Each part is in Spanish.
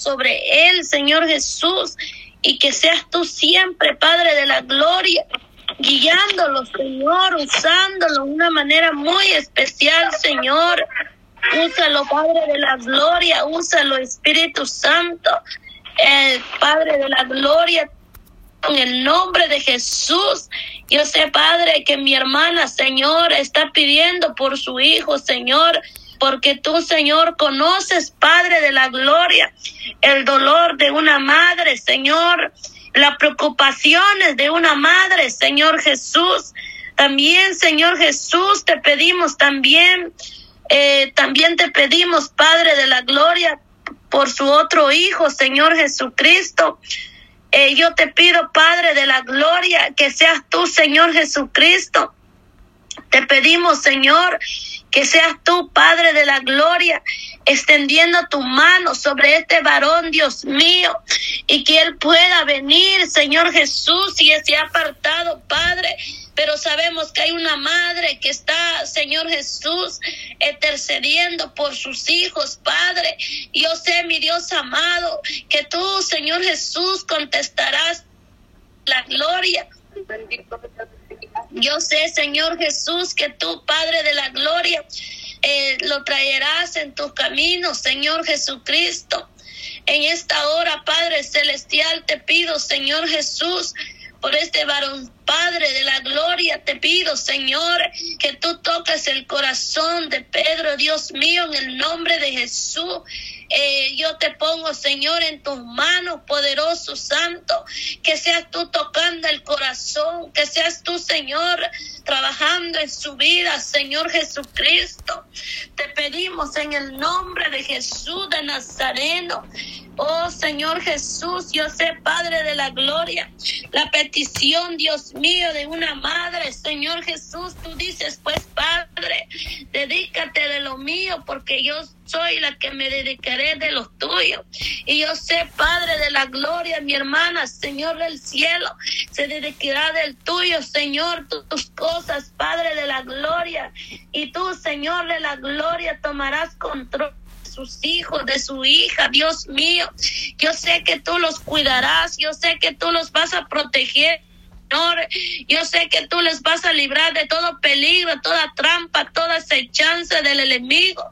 sobre él, Señor Jesús, y que seas tú siempre, Padre de la gloria, guiándolo, Señor, usándolo de una manera muy especial, Señor. Úsalo, Padre de la gloria, úsalo, Espíritu Santo, el Padre de la gloria, en el nombre de Jesús. Yo sé, Padre, que mi hermana, Señor, está pidiendo por su hijo, Señor, porque tú, Señor, conoces, Padre de la gloria, el dolor de una madre, Señor, las preocupaciones de una madre, Señor Jesús. También, Señor Jesús, te pedimos también, eh, también te pedimos, Padre de la gloria, por su otro Hijo, Señor Jesucristo. Eh, yo te pido, Padre de la gloria, que seas tú, Señor Jesucristo. Te pedimos, Señor, que seas tú, Padre de la gloria, extendiendo tu mano sobre este varón, Dios mío, y que él pueda venir, Señor Jesús, y ese apartado, Padre. Pero sabemos que hay una madre que está, Señor Jesús, intercediendo por sus hijos, Padre. Yo sé, mi Dios amado, que tú, Señor Jesús, contestarás la gloria. Yo sé, Señor Jesús, que tú, Padre de la Gloria, eh, lo traerás en tus caminos, Señor Jesucristo. En esta hora, Padre Celestial, te pido, Señor Jesús, por este varón, Padre de la gloria, te pido, Señor, que tú toques el corazón de Pedro, Dios mío, en el nombre de Jesús. Eh, yo te pongo, Señor, en tus manos, poderoso Santo, que seas tú tocando el corazón, que seas tú, Señor, trabajando en su vida, Señor Jesucristo. Te pedimos en el nombre de Jesús de Nazareno. Oh Señor Jesús, yo sé, Padre de la Gloria, la petición, Dios mío, de una madre, Señor Jesús, tú dices, pues Padre, dedícate de lo mío, porque yo soy la que me dedicaré de los tuyos. Y yo sé, Padre de la Gloria, mi hermana, Señor del cielo, se dedicará del tuyo, Señor, tus cosas, Padre de la Gloria. Y tú, Señor de la Gloria, tomarás control sus hijos, de su hija, Dios mío. Yo sé que tú los cuidarás, yo sé que tú los vas a proteger. Señor, yo sé que tú les vas a librar de todo peligro, toda trampa, toda acechanza del enemigo,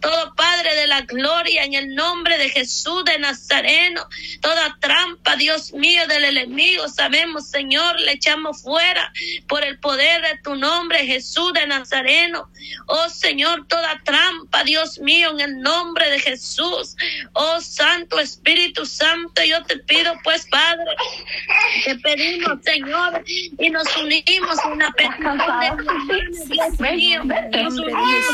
todo Padre de la gloria, en el nombre de Jesús de Nazareno, toda trampa, Dios mío, del enemigo, sabemos, Señor, le echamos fuera por el poder de tu nombre, Jesús de Nazareno. Oh Señor, toda trampa, Dios mío, en el nombre de Jesús. Oh Santo Espíritu Santo, yo te pido, pues, Padre, te pedimos, Señor y nos unimos en una petición de mío, nos unimos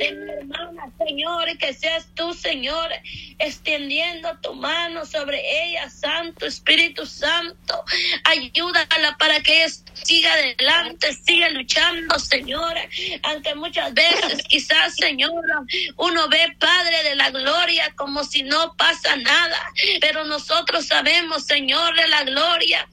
hermana, Señor, que seas tú, Señor, extendiendo tu mano sobre ella, Santo Espíritu Santo, ayúdala para que ella siga adelante, siga luchando, Señor, aunque muchas veces quizás, Señor, uno ve Padre de la Gloria como si no pasa nada, pero nosotros sabemos Señor de la gloria,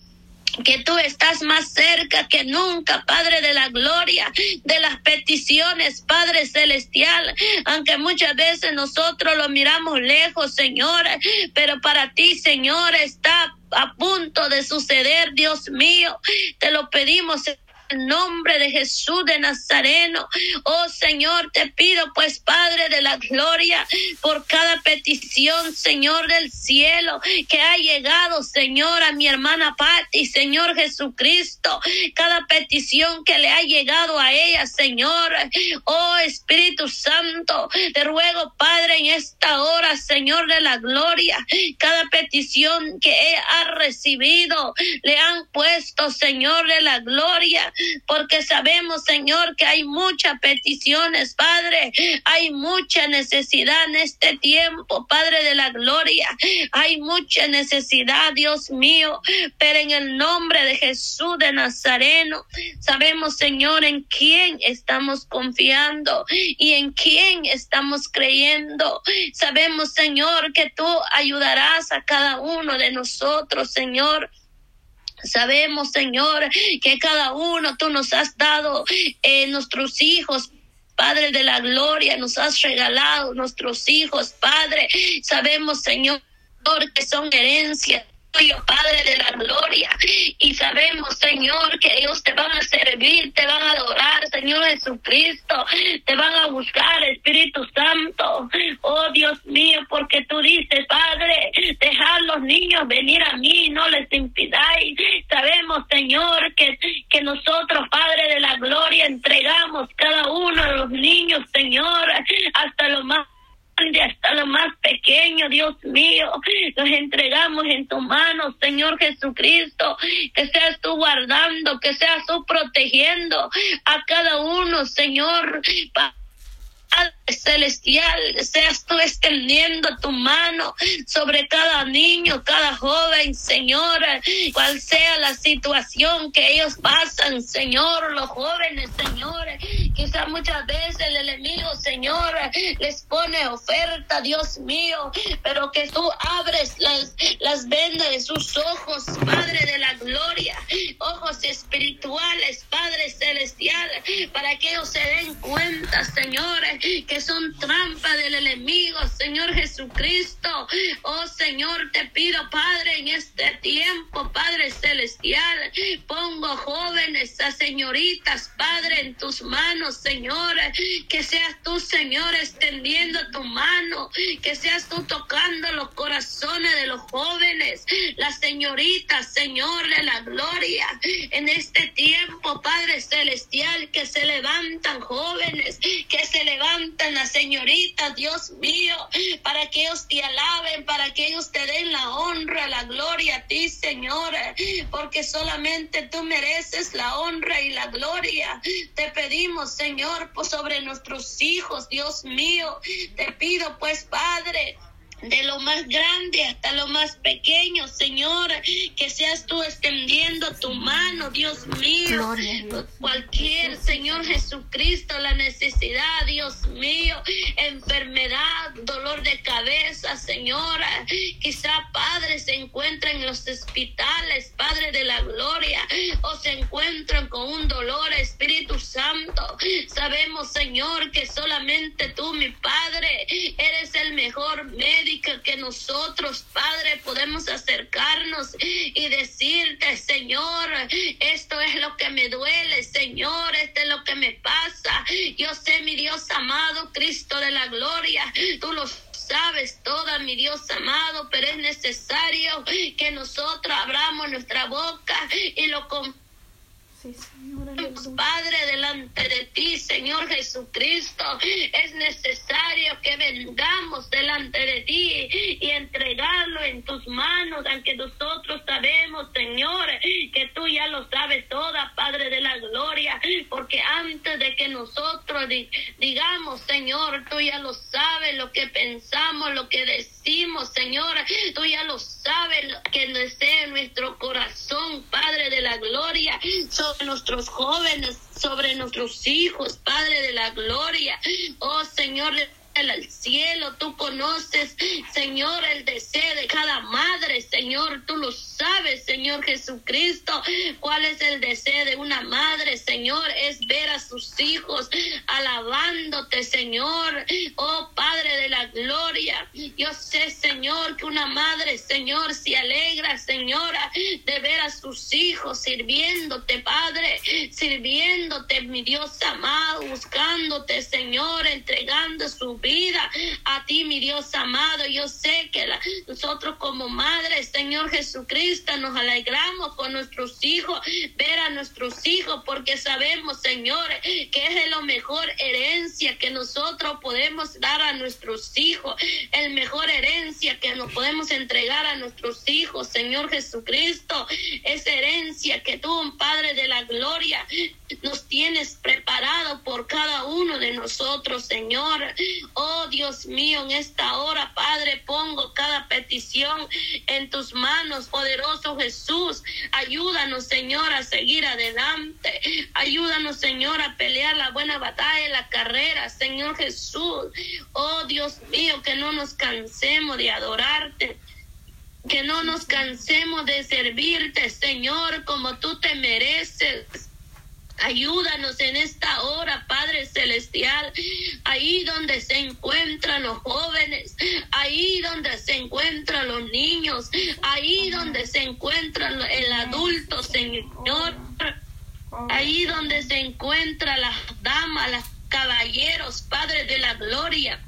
que tú estás más cerca que nunca, Padre de la gloria, de las peticiones, Padre celestial, aunque muchas veces nosotros lo miramos lejos, Señor, pero para ti, Señor, está a punto de suceder, Dios mío, te lo pedimos el nombre de Jesús de Nazareno. Oh Señor, te pido pues Padre de la Gloria por cada petición, Señor del cielo, que ha llegado, Señor, a mi hermana Patti, Señor Jesucristo, cada petición que le ha llegado a ella, Señor. Oh Espíritu Santo, te ruego, Padre, en esta hora, Señor de la Gloria, cada petición que ella ha recibido, le han puesto, Señor de la Gloria, porque sabemos, Señor, que hay muchas peticiones, Padre, hay mucha necesidad en este tiempo, Padre de la Gloria, hay mucha necesidad, Dios mío, pero en el nombre de Jesús de Nazareno, sabemos, Señor, en quién estamos confiando y en quién estamos creyendo. Sabemos, Señor, que tú ayudarás a cada uno de nosotros, Señor. Sabemos, Señor, que cada uno tú nos has dado eh, nuestros hijos, Padre de la gloria, nos has regalado nuestros hijos, Padre. Sabemos, Señor, que son herencias Padre de la gloria. Y sabemos, Señor, que ellos te van a servir, te van a adorar, Señor Jesucristo, te van a buscar, Espíritu Santo. Oh Dios mío, porque tú dices, Padre, dejad los niños venir a mí, no les impidáis. Sabemos, Señor, que, que nosotros, Padre de la gloria, entregamos cada uno de los niños, Señor, hasta lo más hasta lo más pequeño, Dios mío. Los entregamos en tu mano, Señor Jesucristo. Que seas tú guardando, que seas tú protegiendo a cada uno, Señor. Celestial, seas tú extendiendo tu mano sobre cada niño, cada joven, Señor, cual sea la situación que ellos pasan, Señor, los jóvenes, Señor, quizás muchas veces el enemigo, Señor, les pone oferta, Dios mío, pero que tú abres las, las vendas de sus ojos, Padre de la gloria, ojos espirituales, Padre celestial, para que ellos se den cuenta, Señor, que son trampa del enemigo, Señor Jesucristo. Oh Señor, te pido, Padre, en este tiempo, Padre Celestial, pongo jóvenes a señoritas, Padre, en tus manos, Señor. Que seas tú, Señor, extendiendo tu mano, que seas tú tocando los corazones de los jóvenes, las señoritas, Señor de la gloria. En este tiempo, Padre Celestial, que se levantan jóvenes, que se levantan la señorita, Dios mío, para que ellos te alaben, para que ellos te den la honra, la gloria a ti, Señor, porque solamente tú mereces la honra y la gloria. Te pedimos, Señor, por sobre nuestros hijos, Dios mío, te pido pues, Padre, de lo más grande hasta lo más pequeño, Señor, que seas tú extendiendo tu mano, Dios mío, cualquier, Señor Jesucristo, la necesidad, Dios mío, enfermedad, dolor de cabeza, Señora, quizá, Padre, se encuentran en los hospitales, Padre de la gloria, o se encuentran con un dolor, Espíritu Santo, sabemos, Señor, que solamente tú, mi Padre, eres el mejor que nosotros, Padre, podemos acercarnos y decirte, Señor, esto es lo que me duele, Señor, esto es lo que me pasa. Yo sé, mi Dios amado, Cristo de la gloria, tú lo sabes toda, mi Dios amado, pero es necesario que nosotros abramos nuestra boca y lo Padre, delante de ti, Señor Jesucristo, es necesario que vengamos delante de ti y entregarlo en tus manos, aunque nosotros sabemos, Señor, que tú ya lo sabes toda, Padre de la gloria, porque antes de que nosotros digamos, Señor, tú ya lo sabes lo que pensamos, lo que decimos, Señor, tú ya lo sabes lo que desea nuestro corazón, Padre de la gloria, nuestros jóvenes, sobre nuestros hijos, Padre de la gloria. Oh Señor, al cielo, tú conoces, Señor, el deseo de cada madre, Señor, tú lo sabes, Señor Jesucristo, cuál es el deseo de una madre, Señor, es ver a sus hijos alabándote, Señor, oh Padre de la gloria. Yo sé, Señor, que una madre, Señor, se alegra, Señora, de ver a sus hijos sirviéndote, Padre, sirviéndote, mi Dios amado, buscándote, Señor, entregando su vida vida a ti, mi Dios amado. Yo sé que nosotros como madres, Señor Jesucristo, nos alegramos con nuestros hijos, ver a nuestros hijos, porque sabemos, Señor, que es de lo mejor herencia que nosotros podemos dar a nuestros hijos, el mejor herencia que nos podemos entregar a nuestros hijos, Señor Jesucristo, es herencia que tú, Padre de la gloria, nos tienes preparado por cada uno de nosotros, Señor. Oh Dios mío, en esta hora, Padre, pongo cada petición en tus manos, poderoso Jesús. Ayúdanos, Señor, a seguir adelante. Ayúdanos, Señor, a pelear la buena batalla, la carrera, Señor Jesús. Oh Dios mío, que no nos cansemos de adorarte que no nos cansemos de servirte, Señor, como tú te mereces. Ayúdanos en esta hora, Padre Celestial, ahí donde se encuentran los jóvenes, ahí donde se encuentran los niños, ahí donde se encuentra el adulto, Señor, ahí donde se encuentran las damas, los caballeros, Padre de la Gloria.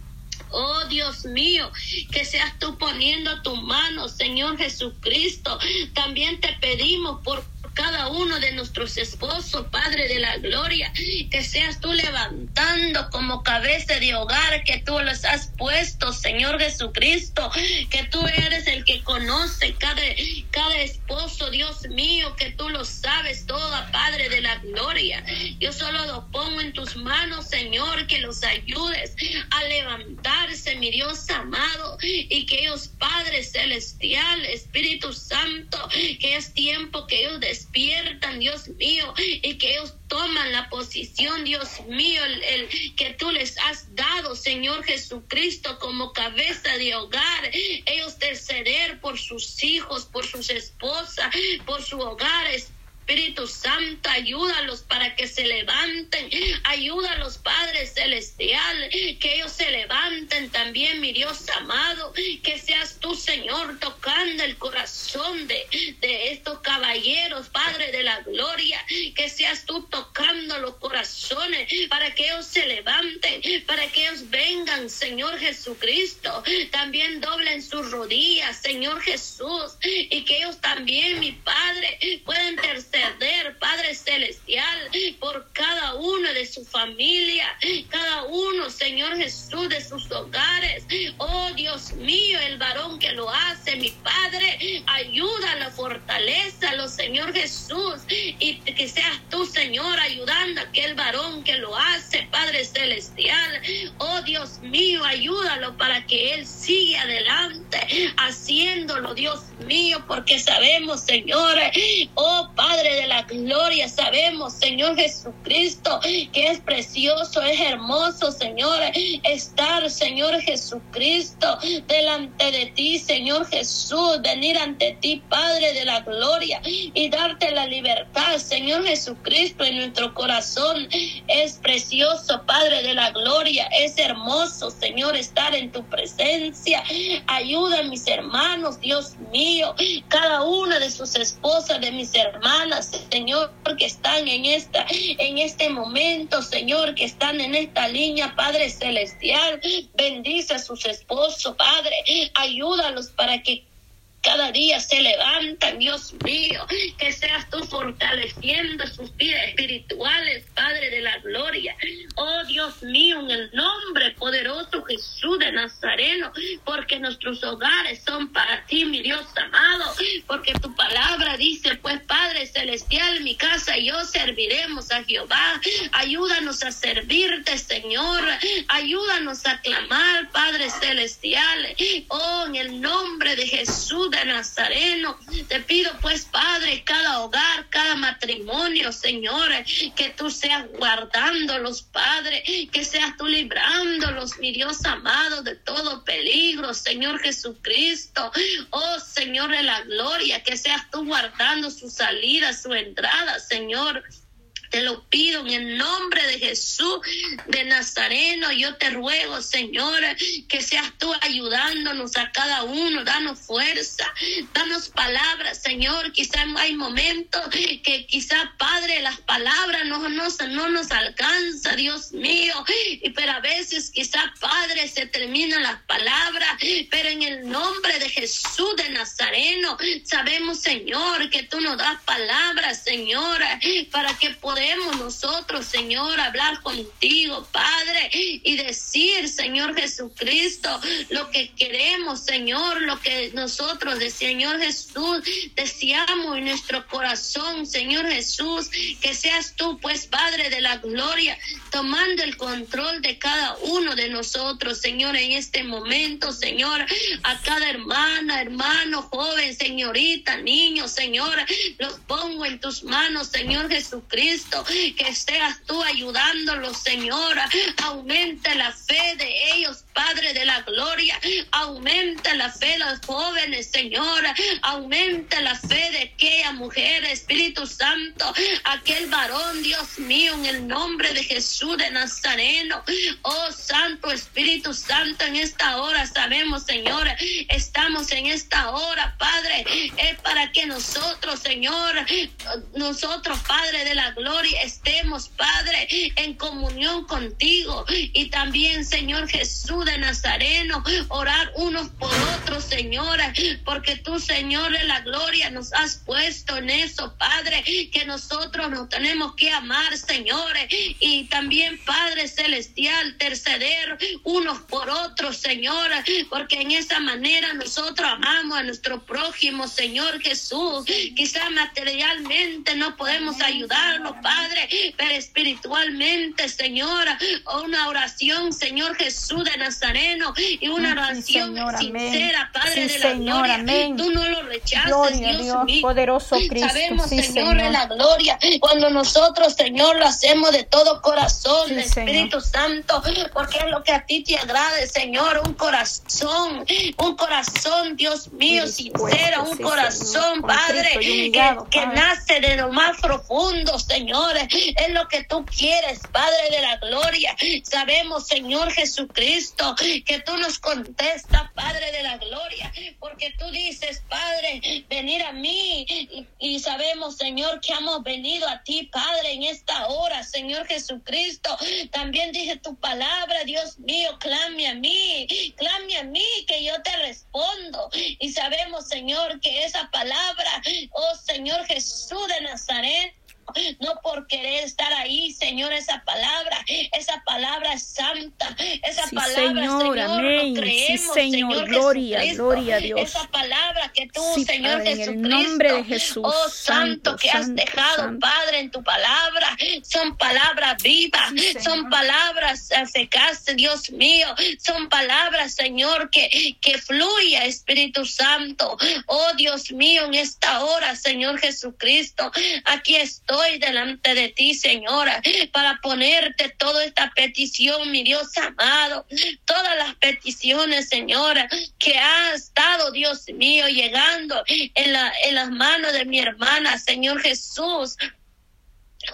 Oh Dios mío, que seas tú poniendo tu mano, Señor Jesucristo. También te pedimos por cada uno de nuestros esposos, Padre de la Gloria, que seas tú levantando como cabeza de hogar, que tú los has puesto, Señor Jesucristo, que tú eres el que conoce cada, cada esposo, Dios mío, que tú lo sabes todo, Padre de la Gloria. Yo solo lo pongo en tus manos, Señor, que los ayudes a levantarse, mi Dios amado, y que ellos, Padre Celestial, Espíritu Santo, que es tiempo que ellos despiertan, Dios mío, y que ellos toman la posición, Dios mío, el, que tú les has dado, Señor Jesucristo, como cabeza de hogar. Ellos ceder por sus hijos, por sus esposas, por su hogar. Espíritu Santo, ayúdalos para que se levanten. Ayuda a los padres celestiales, que ellos se levanten también, mi Dios amado. Que seas tú, Señor, tocando el corazón de, de estos caballeros, Padre de la gloria. Que seas tú tocando los corazones para que ellos se levanten, para que ellos vengan, Señor Jesucristo. También doblen sus rodillas, Señor Jesús. Y que ellos también, mi Padre, puedan tercer Padre Celestial, por cada uno de su familia, cada uno, Señor Jesús, de sus hogares. Oh Dios mío, el varón que lo hace, mi Padre, ayuda, la fortaleza, lo Señor Jesús, y que seas tú, Señor, ayudando a aquel varón que lo hace, Padre Celestial. Dios mío, ayúdalo para que él siga adelante, haciéndolo, Dios mío, porque sabemos, Señor, oh Padre, de la gloria. Sabemos, Señor Jesucristo, que es precioso, es hermoso, Señor, estar, Señor Jesucristo, delante de ti, Señor Jesús, venir ante ti, Padre de la gloria, y darte la libertad, Señor Jesucristo, en nuestro corazón. Es precioso, Padre de la gloria, es hermoso, Señor, estar en tu presencia. Ayuda a mis hermanos, Dios mío, cada una de sus esposas, de mis hermanas Señor, que están en esta, en este momento, Señor, que están en esta línea, Padre Celestial. Bendice a sus esposos, Padre. Ayúdalos para que cada día se levantan, Dios mío, que seas tú fortaleciendo sus vidas espirituales, Padre de la gloria. Oh Dios mío, en el nombre poderoso Jesús de Nazareno, porque nuestros hogares son para ti, mi Dios amado, porque tu palabra dice, pues Padre celestial, mi casa y yo serviremos a Jehová. Ayúdanos a servirte, Señor. Ayúdanos a clamar, Padre celestial. Oh, en el nombre de Jesús de Nazareno. Te pido pues, Padre, cada hogar, cada matrimonio, Señor, que tú seas guardándolos, Padre, que seas tú librándolos, mi Dios amado, de todo peligro, Señor Jesucristo. Oh, Señor de la gloria, que seas tú guardando su salida, su entrada, Señor. Te lo pido en el nombre de Jesús de Nazareno. Yo te ruego, Señor, que seas tú ayudándonos a cada uno. Danos fuerza, danos palabras, Señor. Quizá hay momentos que quizá, Padre, las palabras no, nos no nos alcanza, Dios mío. Pero a veces quizá, Padre, se terminan las palabras. Pero en el nombre de Jesús de Nazareno, sabemos, Señor, que tú nos das palabras, Señor, para que podamos podemos nosotros, Señor, hablar contigo, Padre, y decir, Señor Jesucristo, lo que queremos, Señor, lo que nosotros, de Señor Jesús, deseamos en nuestro corazón, Señor Jesús, que seas tú, pues, Padre de la gloria, tomando el control de cada uno de nosotros, Señor, en este momento, Señor, a cada hermana, hermano, joven, señorita, niño, Señor, los pongo en tus manos, Señor Jesucristo que seas tú ayudándolos, Señor. Aumente la fe de ellos, Padre de la gloria. Aumenta la fe de los jóvenes, Señor. Aumenta la fe de aquella mujer, Espíritu Santo, aquel varón, Dios mío, en el nombre de Jesús de Nazareno. Oh Santo Espíritu Santo, en esta hora sabemos, Señor, estamos en esta hora, Padre, es para que nosotros, Señor, nosotros, Padre de la gloria, estemos, Padre, en comunión contigo. Y también, Señor Jesús de Nazareno, orar unos por otros, Señor, porque tú, Señor de la gloria, nos has puesto en eso, Padre, que nosotros nos tenemos que amar, Señor, y también, Padre celestial, interceder unos por otros, Señor, porque en esa manera nosotros amamos a nuestro prójimo, Señor Jesús. Quizá materialmente no podemos ayudarlo, Padre, pero espiritualmente, Señor, una oración, Señor Jesús de Nazareno, y una oración sincera, Padre de la gloria. Tú no lo rechazas, Dios, mío. poderoso Cristo. Sabemos, Señor, de la gloria, cuando nosotros, Señor, lo hacemos de todo corazón, Espíritu Santo, porque es lo que a ti te agrade, Señor, un corazón, un corazón, Dios mío, sincero, un corazón, Padre, que, nace de lo más profundo, Señor, es lo que tú quieres, Padre de la gloria. Sabemos, Señor Jesucristo, que tú nos contestas, Padre de la gloria, porque tú dices, Padre, venir a mí y, sabemos, Señor, que hemos venido a ti, Padre, en esta hora, Señor Jesucristo. También dice tu palabra, Dios mío, clame a mí, clame a mí que yo te respondo. Y sabemos, Señor, que esa palabra, oh Señor Jesús de Nazaret, no por querer estar ahí, Señor, esa palabra, esa palabra es santa, esa palabra, Señor, amén. creemos, sí, Señor, gloria, gloria a Dios. Esa palabra que tú, Señor Jesucristo, en el nombre de Jesús, oh Santo, que has dejado, Padre, en tu palabra, son palabras vivas, son palabras eficaces, Dios mío, son palabras, Señor, que, que fluya, Espíritu Santo, oh Dios mío, en esta hora, Señor Jesucristo, aquí estoy delante de ti, Señora, para ponerte toda esta petición, mi Dios amado, todas las peticiones, Señora, que ha estado, Dios mío, llegando en, la, en las manos de mi hermana, Señor Jesús.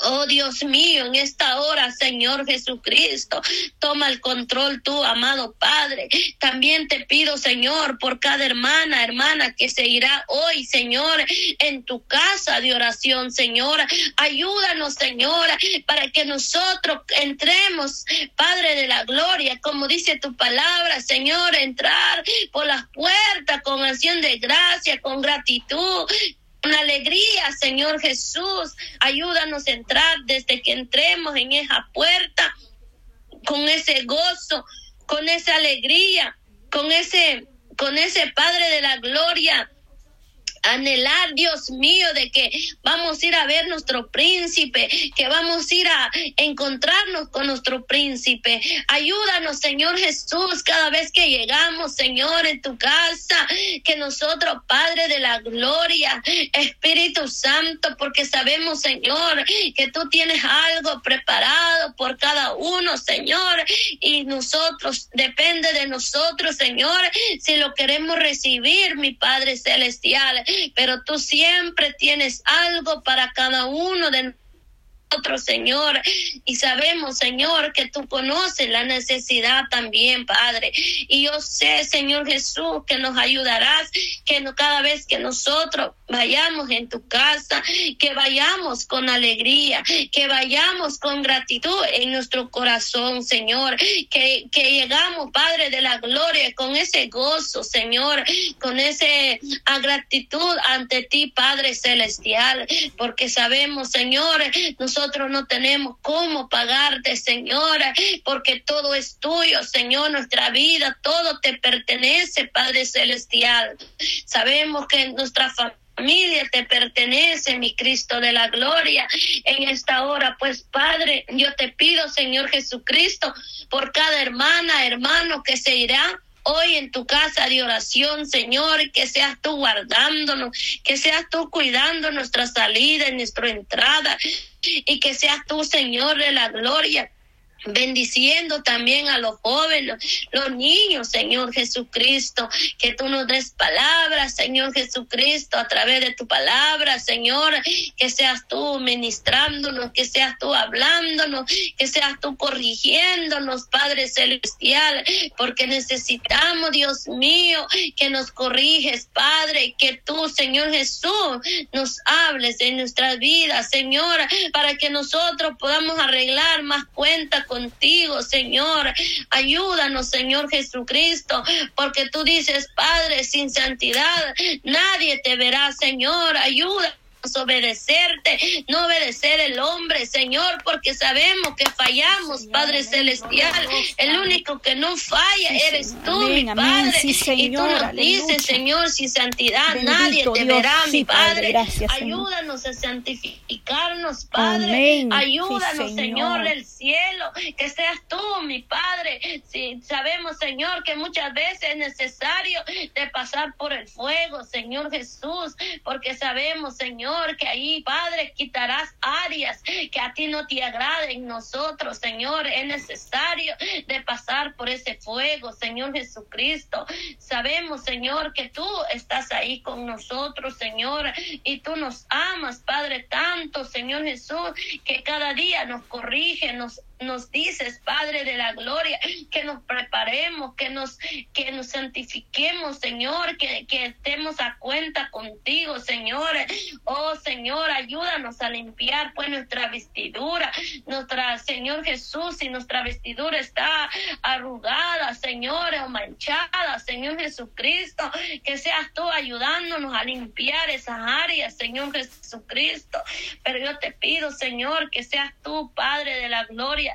Oh Dios mío, en esta hora, Señor Jesucristo, toma el control tú, amado Padre. También te pido, Señor, por cada hermana, hermana que se irá hoy, Señor, en tu casa de oración, Señor. Ayúdanos, Señora, para que nosotros entremos, Padre de la gloria, como dice tu palabra, Señor, entrar por las puertas con acción de gracia, con gratitud, una alegría, Señor Jesús. Ayúdanos a entrar desde que entremos en esa puerta con ese gozo, con esa alegría, con ese, con ese Padre de la gloria anhelar, Dios mío, de que vamos a ir a ver nuestro príncipe, que vamos a ir a encontrarnos con nuestro príncipe. Ayúdanos, Señor Jesús, cada vez que llegamos, Señor, en tu casa, que nosotros, Padre de la Gloria, Espíritu Santo, porque sabemos, Señor, que tú tienes algo preparado por cada uno, Señor, y nosotros, depende de nosotros, Señor, si lo queremos recibir, mi Padre Celestial pero tú siempre tienes algo para cada uno de nosotros otro Señor. Y sabemos, Señor, que tú conoces la necesidad también, Padre. Y yo sé, Señor Jesús, que nos ayudarás, que no, cada vez que nosotros vayamos en tu casa, que vayamos con alegría, que vayamos con gratitud en nuestro corazón, Señor, que, que llegamos, Padre de la gloria, con ese gozo, Señor, con ese gratitud ante ti, Padre celestial, porque sabemos, Señor, nosotros nosotros no tenemos cómo pagarte, Señora, porque todo es tuyo, Señor, nuestra vida, todo te pertenece, Padre Celestial. Sabemos que nuestra familia te pertenece, mi Cristo de la gloria, en esta hora. Pues Padre, yo te pido, Señor Jesucristo, por cada hermana, hermano que se irá hoy en tu casa de oración, Señor, que seas tú guardándonos, que seas tú cuidando nuestra salida y nuestra entrada, y que seas tú, Señor, de la gloria bendiciendo también a los jóvenes, los niños, Señor Jesucristo, que tú nos des palabras, Señor Jesucristo, a través de tu palabra, Señor, que seas tú ministrándonos, que seas tú hablándonos, que seas tú corrigiéndonos, Padre Celestial, porque necesitamos, Dios mío, que nos corriges, Padre, que tú, Señor Jesús, nos hables en nuestras vidas, Señor, para que nosotros podamos arreglar más cuentas contigo, Señor. Ayúdanos, Señor Jesucristo, porque tú dices, Padre, sin santidad nadie te verá, Señor. Ayuda obedecerte, no obedecer el hombre, Señor, porque sabemos que fallamos, Padre Celestial. El único que no falla eres tú, mi Padre. y tú nos dices, Señor, sin santidad nadie te verá, mi Padre. Ayúdanos a santificarnos, Padre. Ayúdanos, Señor, del cielo, que seas tú, mi Padre. Sabemos, Señor, que muchas veces es necesario de pasar por el fuego, Señor Jesús, porque sabemos, Señor, que ahí, Padre, quitarás áreas que a ti no te agraden. Nosotros, Señor, es necesario de pasar por ese fuego, Señor Jesucristo. Sabemos, Señor, que tú estás ahí con nosotros, Señor, y tú nos amas, Padre, tanto, Señor Jesús, que cada día nos corrige, nos nos dices, Padre de la gloria, que nos preparemos, que nos, que nos santifiquemos, Señor, que, que estemos a cuenta contigo, Señor. Oh, Señor, ayúdanos a limpiar pues nuestra vestidura, nuestra, Señor Jesús, si nuestra vestidura está arrugada, Señor, o manchada, Señor Jesucristo, que seas tú ayudándonos a limpiar esas áreas, Señor Jesucristo. Pero yo te pido, Señor, que seas tú, Padre de la gloria,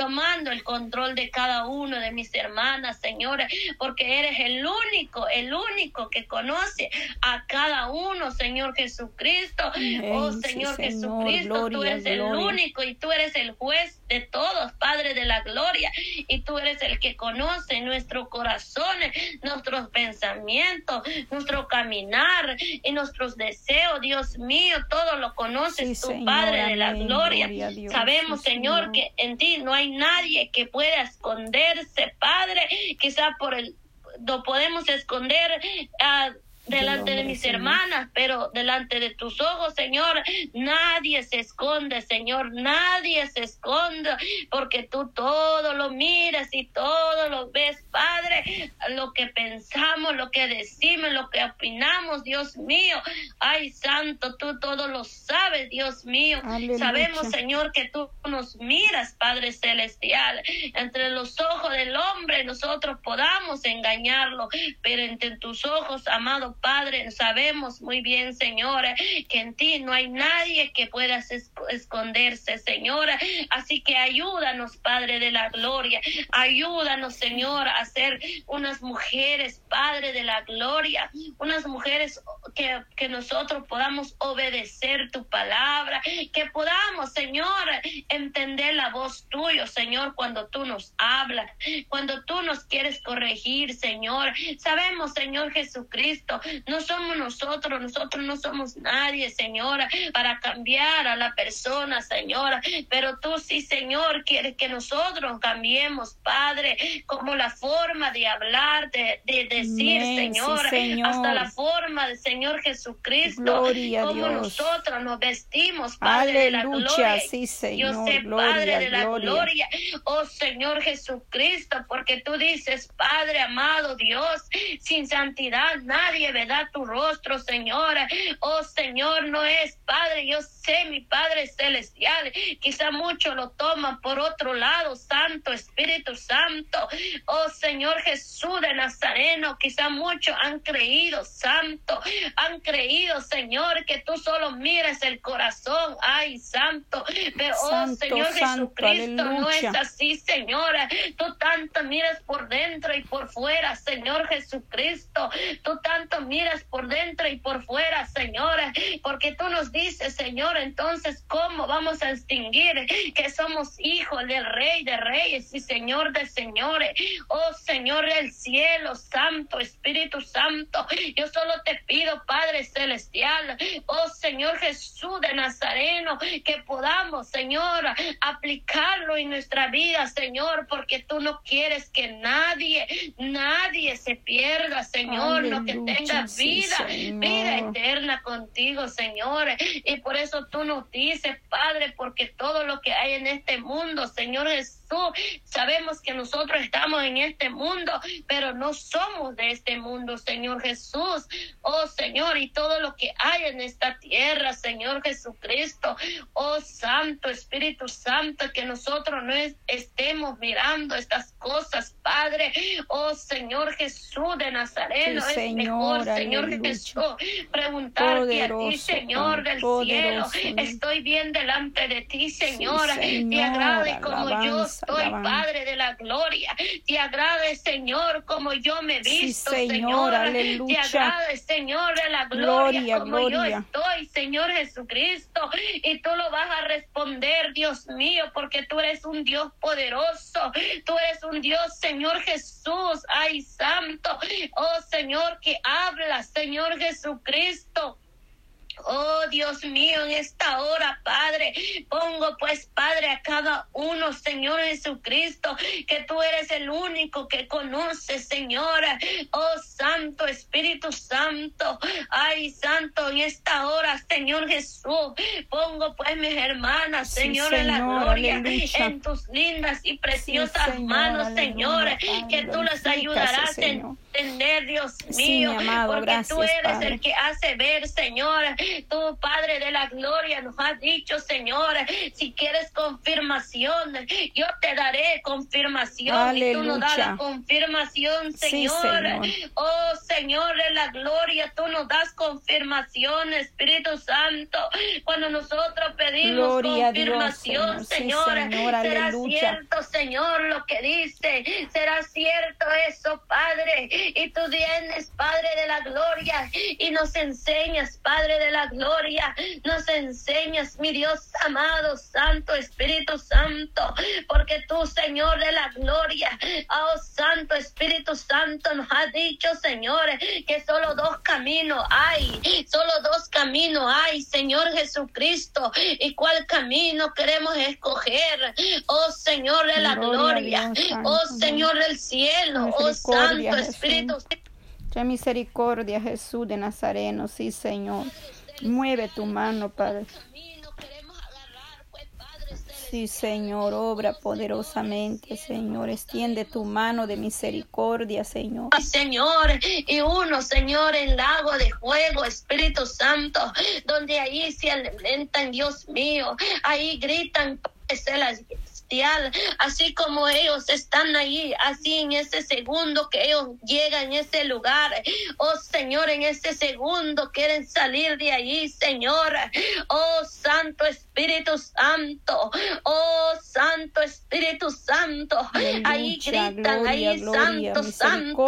tomando el control de cada uno de mis hermanas, Señor, porque eres el único, el único que conoce a cada uno, Señor Jesucristo. oh, Señor Jesucristo, tú eres el único y tú eres el juez de todos, Padre de la gloria, y tú eres el que conoce nuestros corazones, nuestros pensamientos, nuestro caminar y nuestros deseos, Dios mío, todo lo conoces tu Padre de la gloria. Sabemos, Señor, que en ti no hay nadie que pueda esconderse, Padre, quizá por el no podemos esconder a delante de mis hermanas, pero delante de tus ojos, Señor, nadie se esconde, Señor, nadie se esconde, porque tú todo lo miras y todo lo ves, Padre, lo que pensamos, lo que decimos, lo que opinamos, Dios mío. Ay, Santo, tú todo lo sabes, Dios mío. Sabemos, Señor, que tú nos miras, Padre Celestial. Entre los ojos del hombre nosotros podamos engañarlo, pero entre tus ojos, amado Padre, sabemos muy bien, Señora, que en ti no hay nadie que pueda esconderse, Señora. Así que ayúdanos, Padre de la gloria. Ayúdanos, Señor, a ser unas mujeres, Padre de la gloria. Unas mujeres que, que nosotros podamos obedecer tu palabra. Que podamos, Señor, entender la voz tuya, Señor, cuando tú nos hablas. Cuando tú nos quieres corregir, Señor. Sabemos, Señor Jesucristo, no somos nosotros, nosotros no somos nadie, Señora, para cambiar a la persona, Señora, pero tú sí, Señor, quieres que nosotros cambiemos, Padre, como la forma de hablar, de, decir, Señora, hasta la forma del Señor Jesucristo, como nosotros nos vestimos, Padre de la gloria. Sí, Señor, Yo sé, Padre de la gloria, oh Señor Jesucristo, porque tú dices, Padre amado Dios, sin santidad nadie verá tu rostro, Señor. Oh Señor, no es Padre, yo sé, mi Padre celestial, quizá muchos lo toman por otro lado, Santo Espíritu Santo. Oh Señor Jesús de Nazareno, quizá muchos han creído, Santo, han creído, Señor, que tú solo miras el corazón, ay, Santo, pero oh Señor Jesucristo, no es así, Señora, tú tanto miras por dentro y por fuera, Señor Jesucristo. Tú tanto miras por dentro y por fuera, Señor, porque tú nos dices, Señor, entonces, ¿cómo vamos a extinguir que somos hijos del Rey de Reyes y Señor de Señores? Oh Señor del cielo, Santo, Espíritu Santo, yo solo te pido, Padre Celestial, oh Señor Jesús de Que podamos, Señor, aplicarlo en nuestra vida, Señor, porque tú no quieres que nadie, nadie se pierda, Señor, no que tenga vida, vida eterna contigo, Señor. Y por eso tú nos dices, Padre, porque todo lo que hay en este mundo, Señor Jesús, Sabemos que nosotros estamos en este mundo, pero no somos de este mundo, Señor Jesús. Oh Señor, y todo lo que hay en esta tierra, Señor Jesucristo. Oh Santo, Espíritu Santo, que nosotros no estemos mirando estas cosas, Padre. Oh Señor Jesús de Nazareno, es mejor, Señor Jesús, preguntarte a ti, Señor del cielo. Estoy bien delante de ti, Señor. Te agrade como yo soy, Padre de la gloria. Te agrade, Señor, como yo me he visto, Señor. Te agrade, Señor, de la gloria, como yo estoy, Señor Jesucristo. Y tú lo vas a responder, Dios mío, porque tú eres un Dios poderoso. Tú eres un Dios, Señor Jesús. Ay, santo. Oh, Señor, que habla, Señor Jesucristo. Oh Dios mío, en esta hora, Padre, pongo pues, Padre, a cada uno, Señor Jesucristo, que tú eres el único que conoce, Señor. Oh Santo Espíritu Santo, ay Santo, en esta hora, Señor Jesús, pongo pues mis hermanas, Señor, en la gloria, en tus lindas y preciosas manos, Señor, que tú las ayudarás en entender, Dios mío, porque tú eres el que hace ver, Señor. Tú, Padre de la gloria, nos has dicho, Señor, si quieres confirmación, yo te daré confirmación y tú nos das la confirmación, Señor. Oh, Señor de la gloria, tú nos das confirmación, Espíritu Santo. Cuando nosotros pedimos confirmación, Señor, será cierto, Señor, lo que dice, será cierto eso, Padre. Y tú vienes, Padre de la gloria, y nos enseñas, Padre de la gloria, nos enseñas, mi Dios amado, Santo Espíritu Santo, porque tú, Señor de la gloria, Santo Espíritu Santo, nos has dicho, Señor, que solo dos caminos hay, solo dos caminos hay, Señor Jesucristo, y cuál camino queremos escoger, oh Señor de la gloria, oh Señor del cielo, oh Santo Espíritu Ten misericordia, Jesús de Nazareno, sí, Señor. Mueve tu mano, Padre. Sí, Señor, obra poderosamente, Señor. Extiende tu mano de misericordia, Señor. Señor, y uno, Señor, en lago de fuego, Espíritu Santo, donde ahí se alimentan, Dios mío, ahí gritan, así como ellos están ahí, así en ese segundo que ellos llegan en ese lugar. Oh Señor, en ese segundo quieren salir de allí, Señor. Oh Santo Espíritu Santo. Oh Santo Espíritu Santo. ahí gritan, ahí Santo, Santo.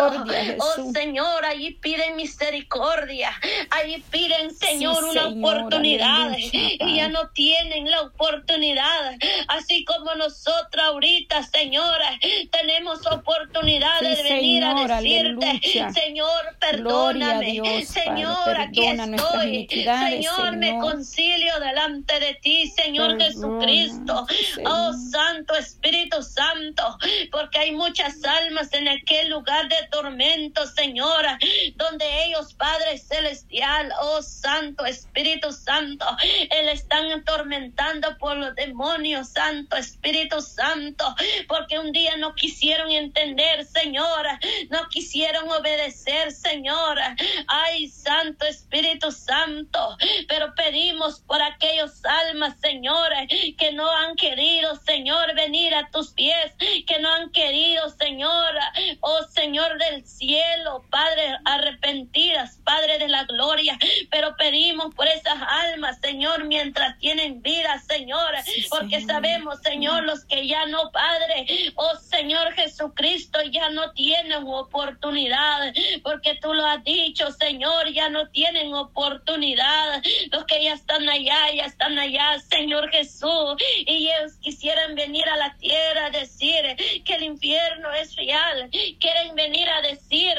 Oh Señor, ahí piden misericordia. Ahí piden, Señor, una oportunidad. y ya no tienen la oportunidad. Así como nos nosotros ahorita, Señora, tenemos oportunidad de venir a decirte, Señor, perdóname, Señor, aquí estoy, Señor, me concilio delante de ti, Señor Jesucristo, oh Santo Espíritu Santo, porque hay muchas almas en aquel lugar de tormento, Señora, donde ellos, Padre Celestial, oh Santo Espíritu Santo, Él están atormentando por los demonios, Santo Espíritu Santo, porque un día no quisieron entender, Señora, no quisieron obedecer, Señora. Ay, Santo Espíritu Santo, pero pedimos por aquellos almas, Señora, que no han querido, Señor, venir a tus pies, que no han querido, Señora, oh Señor del cielo, Padre, arrepentidas, Padre de la gloria, pero pedimos por esas almas, Señor, mientras tienen vida, Señor, porque sabemos, Señor, los que ya no, Padre, oh Señor Jesucristo, ya no tienen oportunidad, porque tú lo has dicho, Señor, ya no tienen oportunidad. Los que ya están allá, ya están allá, Señor Jesús, y ellos quisieran venir a la tierra a decir que el infierno es real, quieren venir a decir,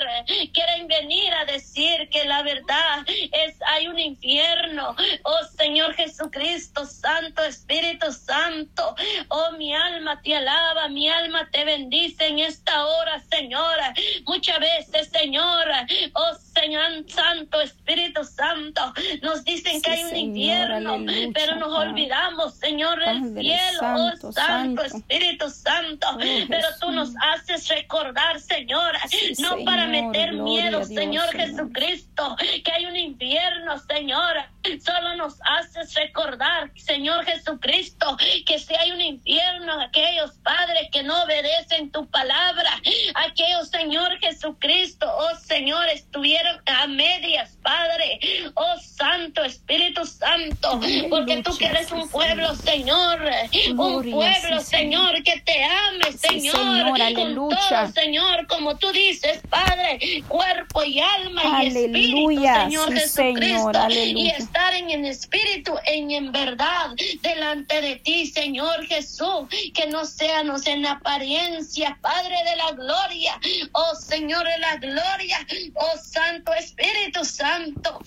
quieren venir a decir que la verdad es, hay un infierno. Oh Señor Jesucristo, Santo Espíritu Santo, oh mi alma te alaba, mi alma te bendice en esta hora, Señora. Muchas veces, Señora, oh Señor Santo, Espíritu Santo, nos dicen que hay un infierno, pero nos olvidamos, Señor, del cielo, oh Santo, Espíritu Santo, oh, pero tú nos haces recordar, Señora, no para meter miedo, Señor. Jesucristo, que hay un infierno, Señora. Solo nos haces recordar, Señor Jesucristo, que si hay un infierno, aquellos padres que no obedecen tu palabra, aquellos, Señor Jesucristo, oh Señor, estuvieron a medias, Padre, oh Santo Espíritu Santo, porque tú quieres un pueblo, Señor, un pueblo, Señor, que te ame, Señor, con todo, Señor, como tú dices, Padre, cuerpo y alma y espíritu, Señor Jesucristo, y estar en el espíritu, en, en verdad, delante de ti, Señor Jesús, que no seamos en apariencia, Padre de la gloria, oh Señor de la gloria, oh Santo Espíritu Santo.